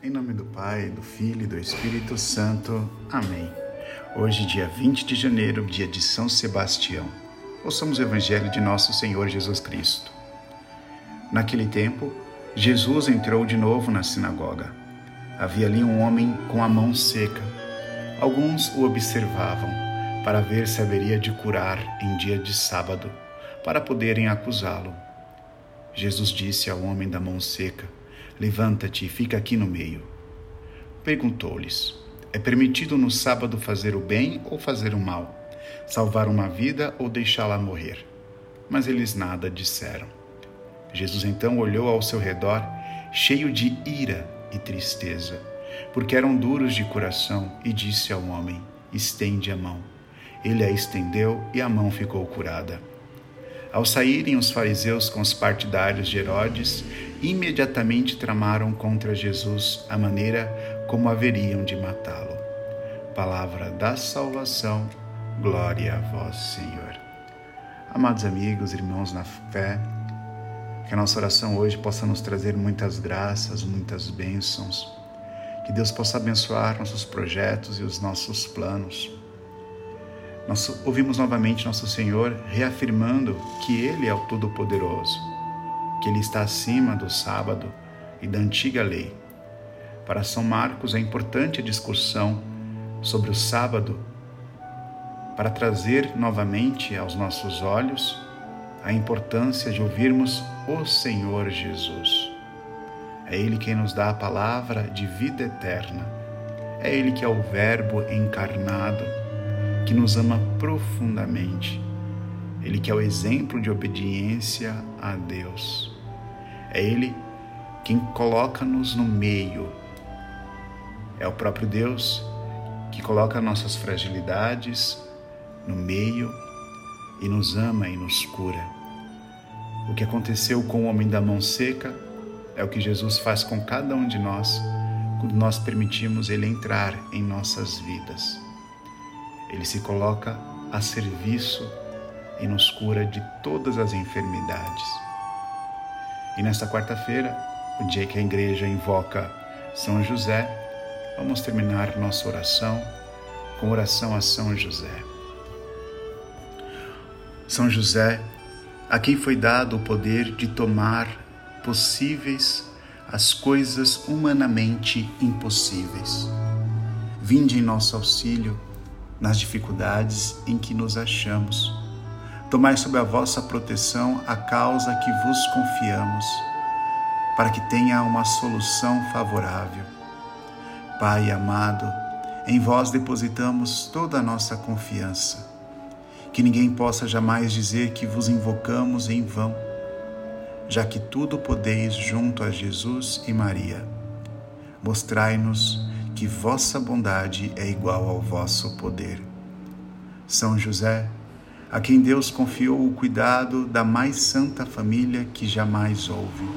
Em nome do Pai, do Filho e do Espírito Santo. Amém. Hoje, dia 20 de janeiro, dia de São Sebastião. Ouçamos o Evangelho de Nosso Senhor Jesus Cristo. Naquele tempo, Jesus entrou de novo na sinagoga. Havia ali um homem com a mão seca. Alguns o observavam para ver se haveria de curar em dia de sábado, para poderem acusá-lo. Jesus disse ao homem da mão seca: Levanta-te e fica aqui no meio. Perguntou-lhes: É permitido no sábado fazer o bem ou fazer o mal? Salvar uma vida ou deixá-la morrer? Mas eles nada disseram. Jesus então olhou ao seu redor, cheio de ira e tristeza, porque eram duros de coração, e disse ao homem: Estende a mão. Ele a estendeu e a mão ficou curada. Ao saírem os fariseus com os partidários de Herodes, imediatamente tramaram contra Jesus a maneira como haveriam de matá-lo. Palavra da salvação, glória a vós, Senhor. Amados amigos, irmãos na fé, que a nossa oração hoje possa nos trazer muitas graças, muitas bênçãos, que Deus possa abençoar nossos projetos e os nossos planos nós ouvimos novamente nosso Senhor reafirmando que Ele é o Todo-Poderoso, que Ele está acima do sábado e da antiga lei. Para São Marcos é importante a discussão sobre o sábado para trazer novamente aos nossos olhos a importância de ouvirmos o Senhor Jesus. É Ele quem nos dá a palavra de vida eterna. É Ele que é o Verbo encarnado que nos ama profundamente. Ele que é o exemplo de obediência a Deus. É Ele quem coloca-nos no meio. É o próprio Deus que coloca nossas fragilidades no meio e nos ama e nos cura. O que aconteceu com o homem da mão seca é o que Jesus faz com cada um de nós quando nós permitimos Ele entrar em nossas vidas. Ele se coloca a serviço e nos cura de todas as enfermidades. E nesta quarta-feira, o dia que a igreja invoca São José, vamos terminar nossa oração com oração a São José. São José, a quem foi dado o poder de tomar possíveis as coisas humanamente impossíveis. Vinde em nosso auxílio nas dificuldades em que nos achamos. Tomai sob a vossa proteção a causa que vos confiamos, para que tenha uma solução favorável. Pai amado, em vós depositamos toda a nossa confiança. Que ninguém possa jamais dizer que vos invocamos em vão, já que tudo podeis junto a Jesus e Maria. Mostrai-nos que vossa bondade é igual ao vosso poder. São José, a quem Deus confiou o cuidado da mais santa família que jamais houve.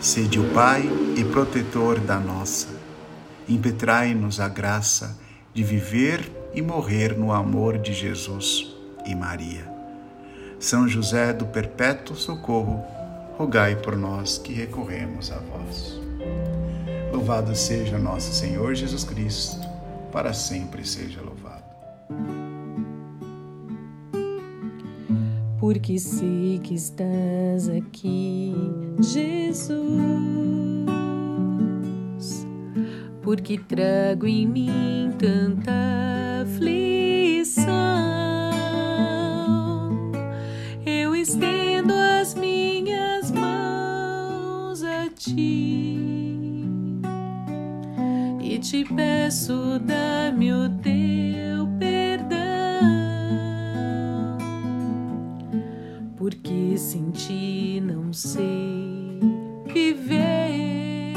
Sede o Pai e protetor da nossa. Impetrai-nos a graça de viver e morrer no amor de Jesus e Maria. São José do Perpétuo Socorro, rogai por nós que recorremos a vós. Louvado seja nosso Senhor Jesus Cristo, para sempre seja louvado. Porque sei que estás aqui, Jesus, porque trago em mim tanta aflição. Eu estendo as minhas mãos a ti te peço, dá-me o porque sem ti não sei viver,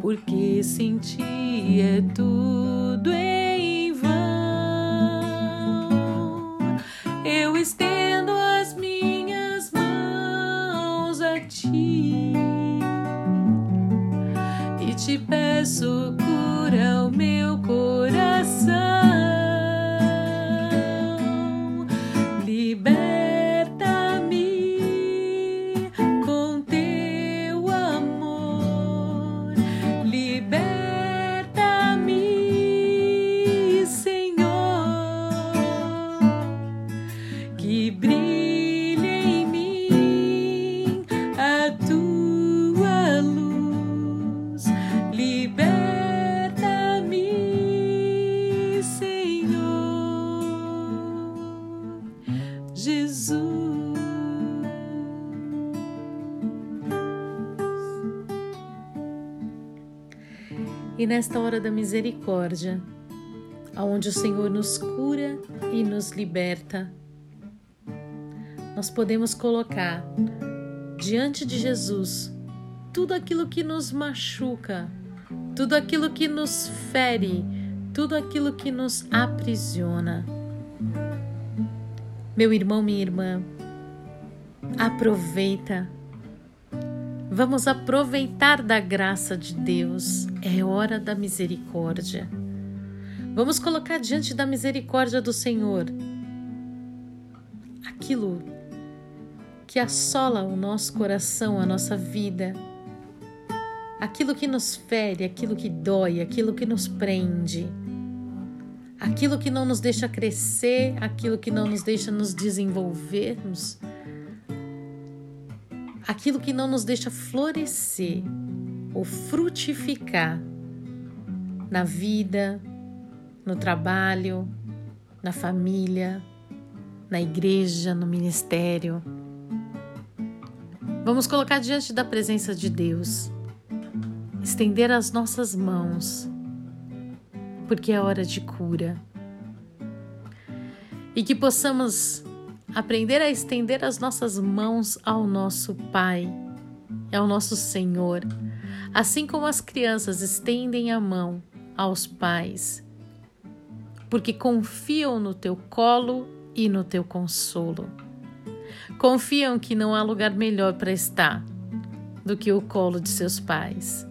porque sem ti é tudo em vão. Eu estendo as minhas mãos a ti te peço, cura o meu coração. que brilha em mim a tua luz. Liberta-me, Senhor Jesus. e nesta hora da misericórdia, aonde o Senhor nos cura e nos liberta nós podemos colocar diante de Jesus tudo aquilo que nos machuca, tudo aquilo que nos fere, tudo aquilo que nos aprisiona. Meu irmão, minha irmã, aproveita. Vamos aproveitar da graça de Deus. É hora da misericórdia. Vamos colocar diante da misericórdia do Senhor aquilo que assola o nosso coração, a nossa vida, aquilo que nos fere, aquilo que dói, aquilo que nos prende, aquilo que não nos deixa crescer, aquilo que não nos deixa nos desenvolvermos, aquilo que não nos deixa florescer ou frutificar na vida, no trabalho, na família, na igreja, no ministério. Vamos colocar diante da presença de Deus estender as nossas mãos, porque é hora de cura. E que possamos aprender a estender as nossas mãos ao nosso Pai, ao nosso Senhor, assim como as crianças estendem a mão aos pais, porque confiam no teu colo e no teu consolo. Confiam que não há lugar melhor para estar do que o colo de seus pais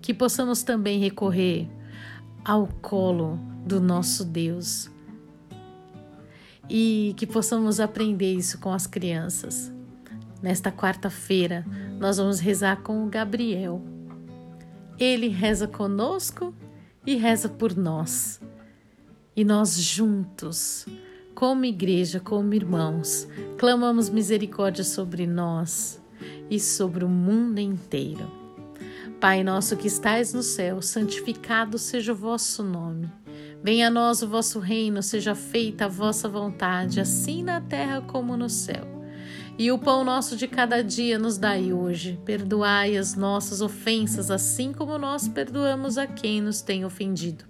que possamos também recorrer ao colo do nosso Deus e que possamos aprender isso com as crianças. Nesta quarta-feira, nós vamos rezar com o Gabriel. Ele reza conosco e reza por nós. E nós juntos, como igreja, como irmãos, clamamos misericórdia sobre nós e sobre o mundo inteiro. Pai nosso que estais no céu, santificado seja o vosso nome. Venha a nós o vosso reino, seja feita a vossa vontade, assim na terra como no céu. E o pão nosso de cada dia nos dai hoje. Perdoai as nossas ofensas, assim como nós perdoamos a quem nos tem ofendido.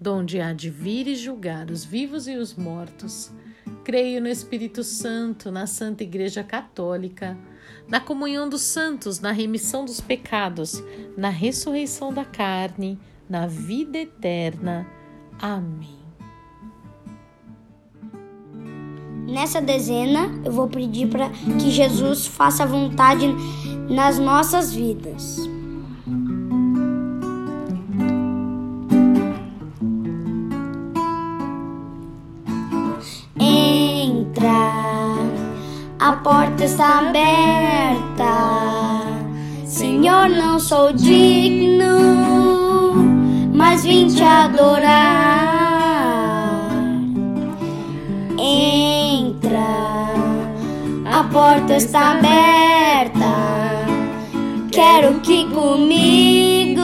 donde há de vir e julgar os vivos e os mortos. Creio no Espírito Santo, na Santa Igreja Católica, na comunhão dos santos, na remissão dos pecados, na ressurreição da carne, na vida eterna. Amém. Nessa dezena, eu vou pedir para que Jesus faça vontade nas nossas vidas. Porta está aberta. Senhor, não sou digno, mas vim te adorar. Entra, a porta está aberta. Quero que comigo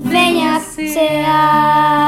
venha cear.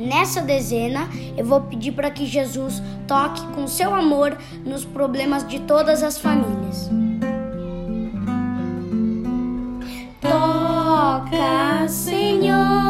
Nessa dezena, eu vou pedir para que Jesus toque com seu amor nos problemas de todas as famílias. Toca, Senhor,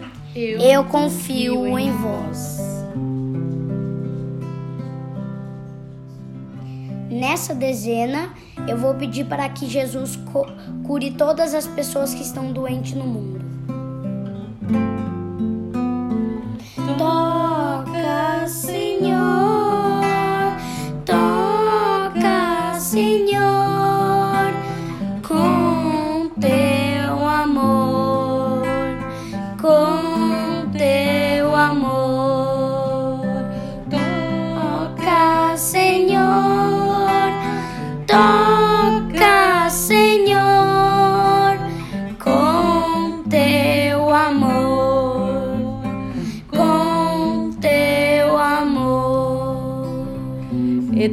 eu, eu confio, confio em vós. Nessa dezena, eu vou pedir para que Jesus cure todas as pessoas que estão doentes no mundo.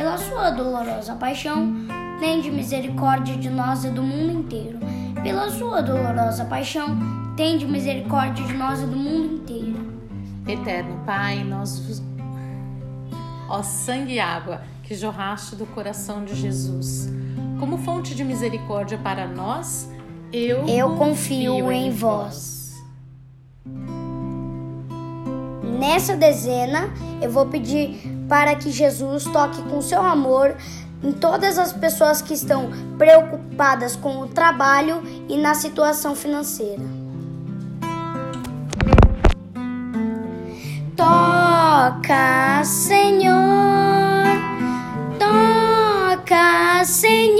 Pela sua dolorosa paixão, tende misericórdia de nós e do mundo inteiro. Pela sua dolorosa paixão, tende misericórdia de nós e do mundo inteiro. Eterno Pai, nós vos Ó sangue e água que jorraste do coração de Jesus, como fonte de misericórdia para nós, eu, eu confio, confio em vós. Nessa dezena, eu vou pedir para que Jesus toque com seu amor em todas as pessoas que estão preocupadas com o trabalho e na situação financeira. Toca, Senhor, toca, Senhor,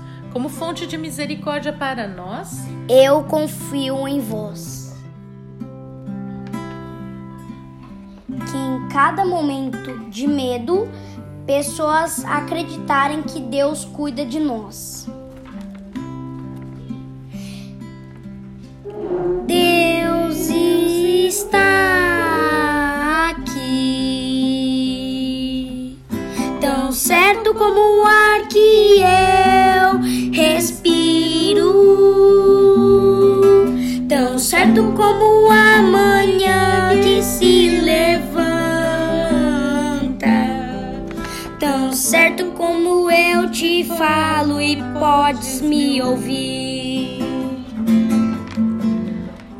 como fonte de misericórdia para nós, eu confio em vós. Que em cada momento de medo, pessoas acreditarem que Deus cuida de nós. Deus está aqui, tão certo como o ar que eu respiro, tão certo como a manhã que se certo como eu te falo e podes me ouvir.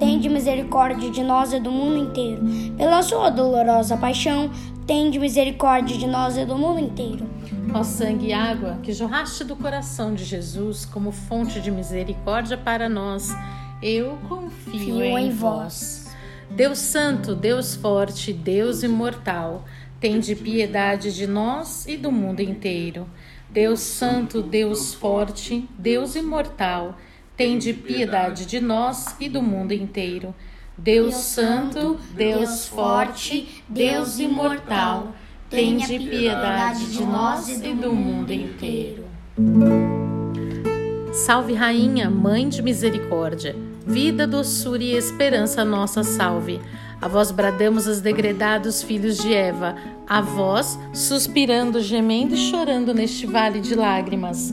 tende misericórdia de nós e do mundo inteiro. Pela sua dolorosa paixão, tende misericórdia de nós e do mundo inteiro. Ó sangue e água que jorraste do coração de Jesus como fonte de misericórdia para nós, eu confio em, em vós. Deus Santo, Deus Forte, Deus Imortal, tende piedade de nós e do mundo inteiro. Deus Santo, Deus Forte, Deus Imortal, tende piedade de nós e do mundo inteiro. Deus Santo, Deus Forte, Deus Imortal, tende piedade de nós e do mundo inteiro. Salve, Rainha, Mãe de Misericórdia, vida, doçura e esperança, nossa salve. A vós bradamos os degredados filhos de Eva, a vós suspirando, gemendo e chorando neste vale de lágrimas.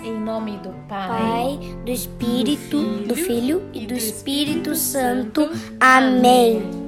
Em nome do Pai, Pai, do Espírito, do Filho e do Espírito Santo. Amém.